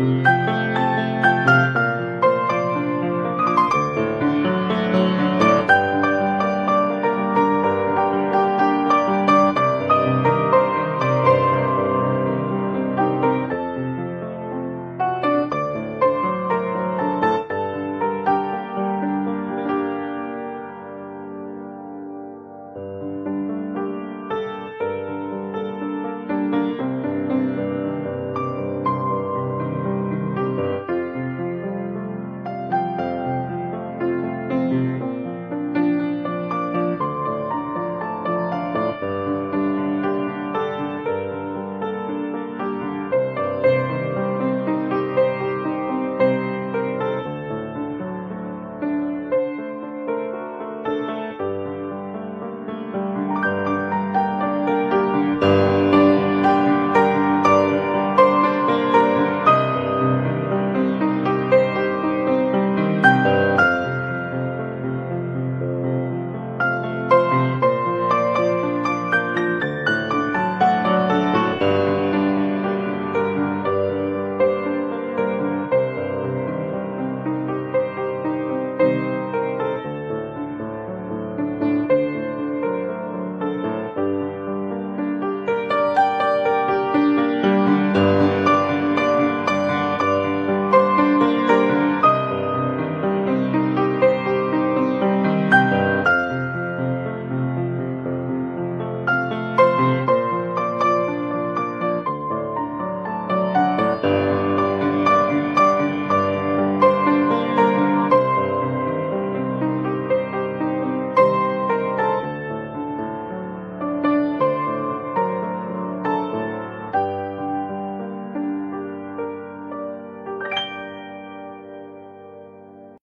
you